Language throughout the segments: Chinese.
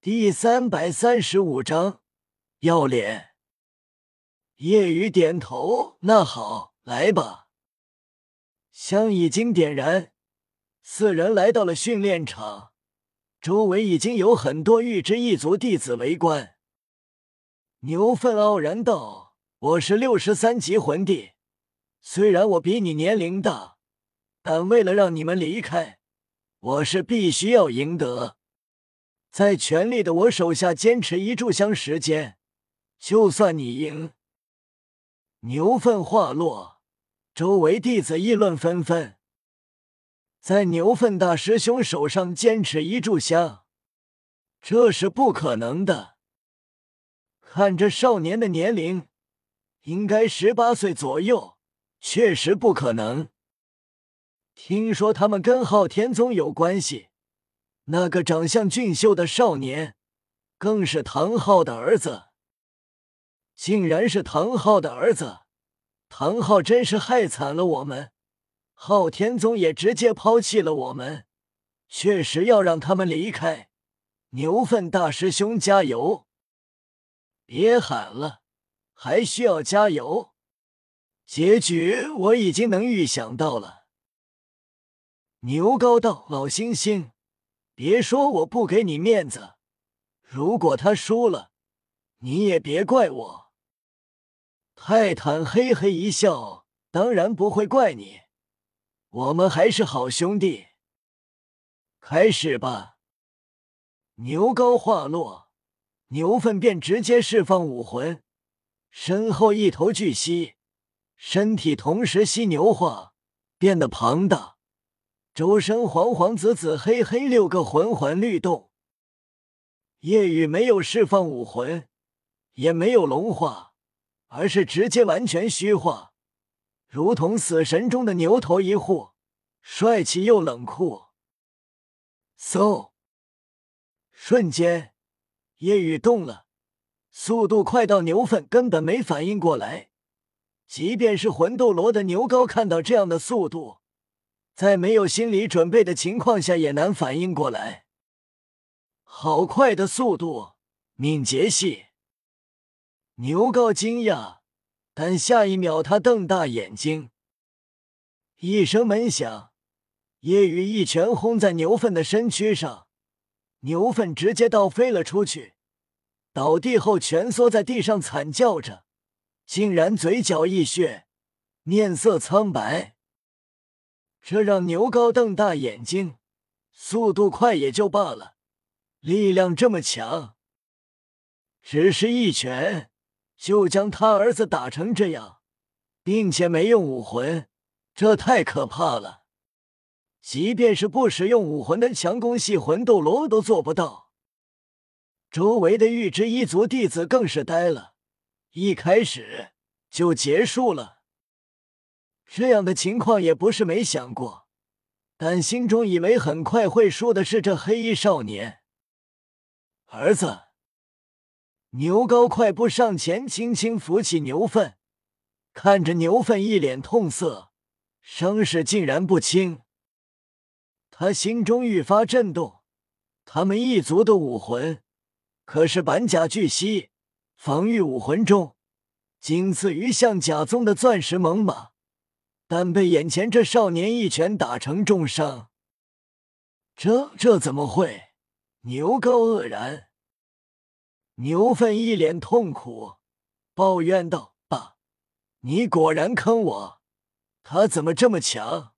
第三百三十五章要脸。夜雨点头，那好，来吧。香已经点燃，四人来到了训练场，周围已经有很多玉之一族弟子围观。牛粪傲然道：“我是六十三级魂帝，虽然我比你年龄大，但为了让你们离开，我是必须要赢得。”在全力的我手下坚持一炷香时间，就算你赢。牛粪话落，周围弟子议论纷纷。在牛粪大师兄手上坚持一炷香，这是不可能的。看这少年的年龄，应该十八岁左右，确实不可能。听说他们跟昊天宗有关系。那个长相俊秀的少年，更是唐昊的儿子。竟然是唐昊的儿子，唐昊真是害惨了我们。昊天宗也直接抛弃了我们，确实要让他们离开。牛粪大师兄加油！别喊了，还需要加油。结局我已经能预想到了。牛高道，老猩猩。别说我不给你面子，如果他输了，你也别怪我。泰坦嘿嘿一笑，当然不会怪你，我们还是好兄弟。开始吧。牛高话落，牛粪便直接释放武魂，身后一头巨蜥，身体同时犀牛化，变得庞大。周身黄黄紫紫黑黑六个魂环律动，夜雨没有释放武魂，也没有龙化，而是直接完全虚化，如同死神中的牛头一护，帅气又冷酷。嗖！瞬间，夜雨动了，速度快到牛粪根本没反应过来，即便是魂斗罗的牛高看到这样的速度。在没有心理准备的情况下，也难反应过来。好快的速度，敏捷系！牛高惊讶，但下一秒他瞪大眼睛。一声闷响，夜雨一拳轰在牛粪的身躯上，牛粪直接倒飞了出去，倒地后蜷缩在地上惨叫着，竟然嘴角溢血，面色苍白。这让牛高瞪大眼睛，速度快也就罢了，力量这么强，只是一拳就将他儿子打成这样，并且没用武魂，这太可怕了。即便是不使用武魂的强攻系魂斗罗都做不到。周围的玉之一族弟子更是呆了，一开始就结束了。这样的情况也不是没想过，但心中以为很快会输的是这黑衣少年。儿子，牛高快步上前，轻轻扶起牛粪，看着牛粪一脸痛色，伤势竟然不轻。他心中愈发震动，他们一族的武魂可是板甲巨蜥，防御武魂中仅次于象甲宗的钻石猛犸。但被眼前这少年一拳打成重伤，这这怎么会？牛高愕然，牛粪一脸痛苦，抱怨道：“爸，你果然坑我！他怎么这么强？”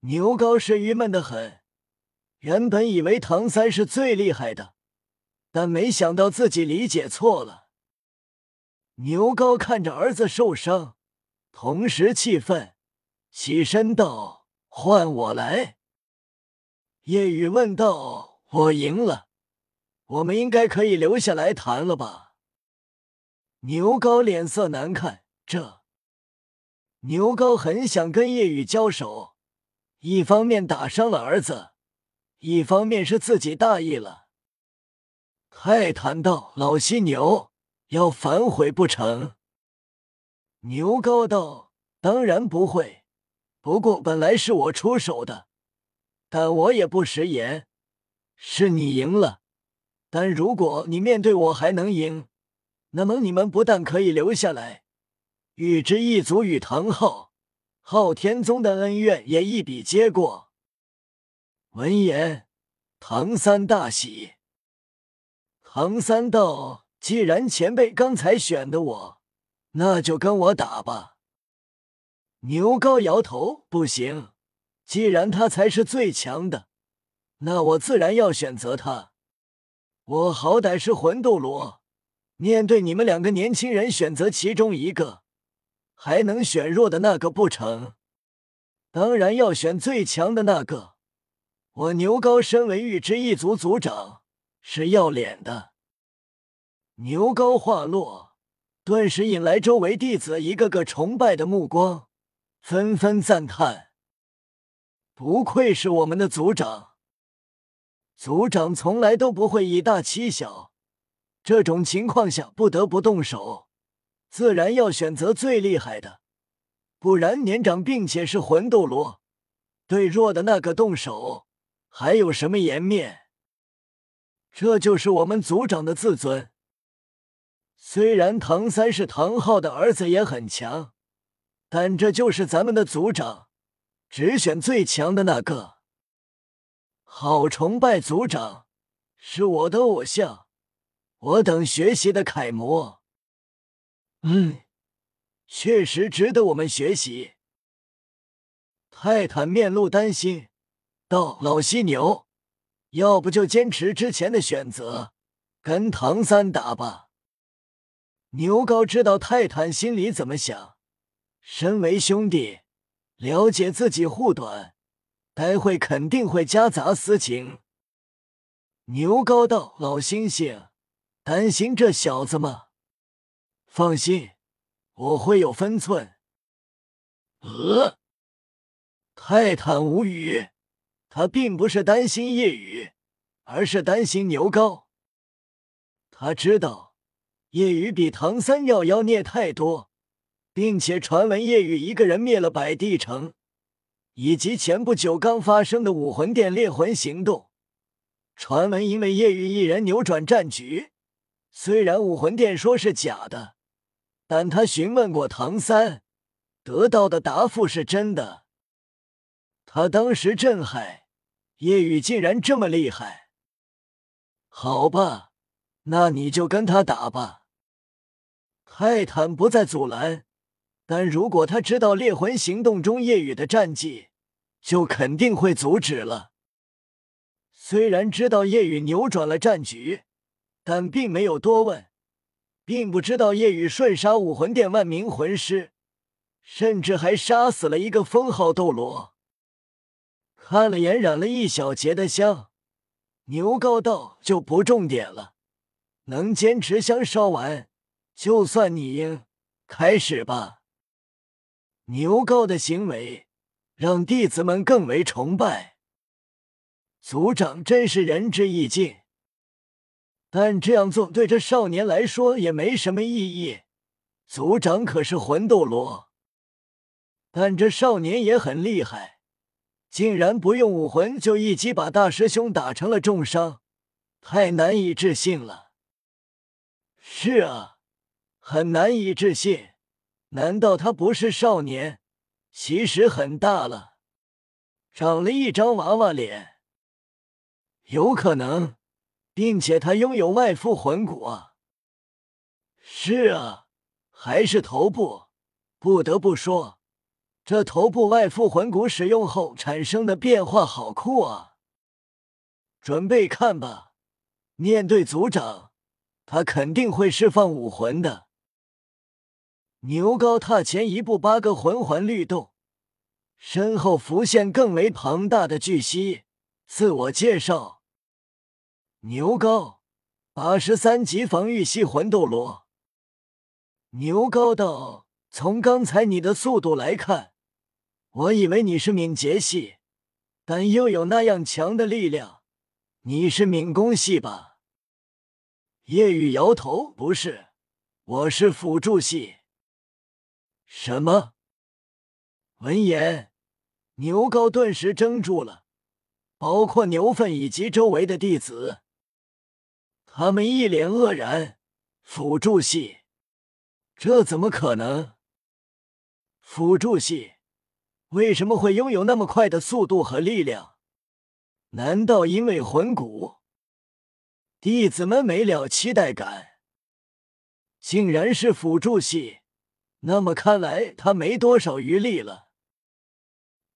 牛高是郁闷的很，原本以为唐三是最厉害的，但没想到自己理解错了。牛高看着儿子受伤。同时气愤，起身道：“换我来。”夜雨问道：“我赢了，我们应该可以留下来谈了吧？”牛高脸色难看，这牛高很想跟夜雨交手，一方面打伤了儿子，一方面是自己大意了。泰坦道：“老犀牛要反悔不成？”牛高道：“当然不会，不过本来是我出手的，但我也不食言。是你赢了，但如果你面对我还能赢，那么你们不但可以留下来，与之一族与唐昊、昊天宗的恩怨也一笔接过。闻言，唐三大喜。唐三道：“既然前辈刚才选的我，那就跟我打吧。”牛皋摇头：“不行，既然他才是最强的，那我自然要选择他。我好歹是魂斗罗，面对你们两个年轻人，选择其中一个，还能选弱的那个不成？当然要选最强的那个。我牛皋身为玉之一族族长。”是要脸的。牛皋话落，顿时引来周围弟子一个个崇拜的目光，纷纷赞叹：“不愧是我们的族长！族长从来都不会以大欺小，这种情况下不得不动手，自然要选择最厉害的，不然年长并且是魂斗罗，对弱的那个动手，还有什么颜面？”这就是我们族长的自尊。虽然唐三是唐昊的儿子，也很强，但这就是咱们的族长，只选最强的那个。好崇拜族长，是我的偶像，我等学习的楷模。嗯，确实值得我们学习。泰坦面露担心道：“老犀牛。”要不就坚持之前的选择，跟唐三打吧。牛皋知道泰坦心里怎么想，身为兄弟，了解自己护短，待会肯定会夹杂私情。牛皋道：“老猩猩，担心这小子吗？放心，我会有分寸。”呃，泰坦无语。他并不是担心夜雨，而是担心牛皋。他知道夜雨比唐三要妖孽太多，并且传闻夜雨一个人灭了百帝城，以及前不久刚发生的武魂殿猎魂行动。传闻因为夜雨一人扭转战局，虽然武魂殿说是假的，但他询问过唐三，得到的答复是真的。他当时震撼，夜雨竟然这么厉害。好吧，那你就跟他打吧。泰坦不再阻拦，但如果他知道猎魂行动中夜雨的战绩，就肯定会阻止了。虽然知道夜雨扭转了战局，但并没有多问，并不知道夜雨瞬杀武魂殿万名魂师，甚至还杀死了一个封号斗罗。看了眼染了一小截的香，牛皋道就不重点了。能坚持香烧完，就算你赢。开始吧。牛皋的行为让弟子们更为崇拜，族长真是仁至义尽。但这样做对这少年来说也没什么意义。族长可是魂斗罗，但这少年也很厉害。竟然不用武魂就一击把大师兄打成了重伤，太难以置信了。是啊，很难以置信。难道他不是少年？其实很大了，长了一张娃娃脸。有可能，并且他拥有外附魂骨啊。是啊，还是头部。不得不说。这头部外附魂骨使用后产生的变化好酷啊！准备看吧，面对族长，他肯定会释放武魂的。牛皋踏前一步，八个魂环律动，身后浮现更为庞大的巨蜥。自我介绍：牛皋，八十三级防御系魂斗罗。牛皋道：“从刚才你的速度来看。”我以为你是敏捷系，但又有那样强的力量，你是敏攻系吧？叶雨摇头，不是，我是辅助系。什么？闻言，牛皋顿时怔住了，包括牛粪以及周围的弟子。他们一脸愕然。辅助系？这怎么可能？辅助系为什么会拥有那么快的速度和力量？难道因为魂骨？弟子们没了期待感。竟然是辅助系，那么看来他没多少余力了。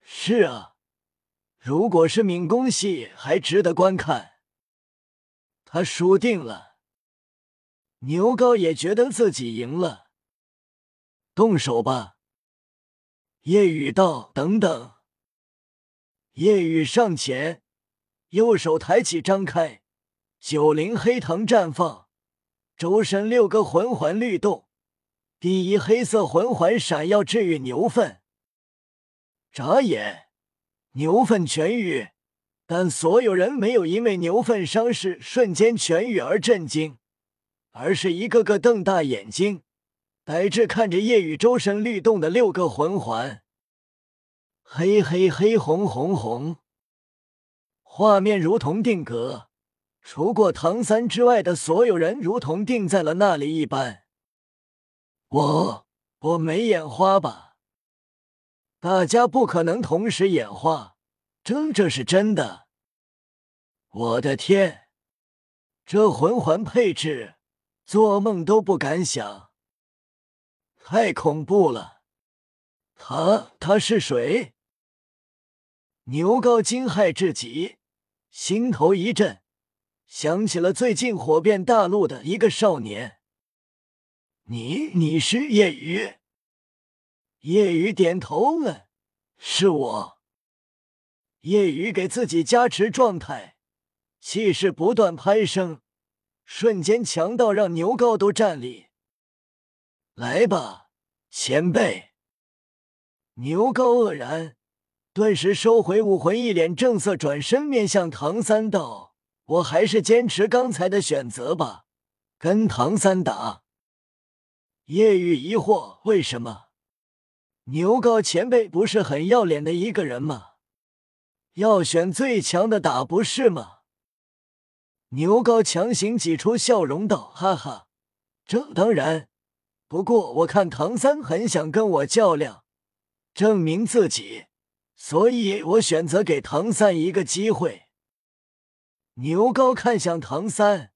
是啊，如果是敏攻系，还值得观看。他输定了。牛高也觉得自己赢了。动手吧。夜雨道：“等等。”夜雨上前，右手抬起，张开，九灵黑藤绽放，周身六个魂环律动，第一黑色魂环闪耀，治愈牛粪。眨眼，牛粪痊愈，但所有人没有因为牛粪伤势瞬间痊愈而震惊，而是一个个瞪大眼睛。呆滞看着夜雨周身律动的六个魂环，黑黑黑红红红，画面如同定格，除过唐三之外的所有人如同定在了那里一般。我我没眼花吧？大家不可能同时眼花，真这是真的？我的天，这魂环配置，做梦都不敢想。太恐怖了！他他是谁？牛高惊骇至极，心头一震，想起了最近火遍大陆的一个少年。你你是夜雨？夜雨点头了，是我。夜雨给自己加持状态，气势不断攀升，瞬间强到让牛高都站立。来吧，前辈！牛高愕然，顿时收回武魂，一脸正色，转身面向唐三道：“我还是坚持刚才的选择吧，跟唐三打。”叶雨疑惑：“为什么？牛高前辈不是很要脸的一个人吗？要选最强的打，不是吗？”牛高强行挤出笑容道：“哈哈，这当然。”不过我看唐三很想跟我较量，证明自己，所以我选择给唐三一个机会。牛高看向唐三，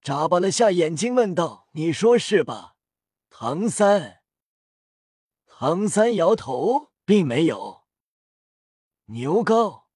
眨巴了下眼睛，问道：“你说是吧，唐三？”唐三摇头，并没有。牛高，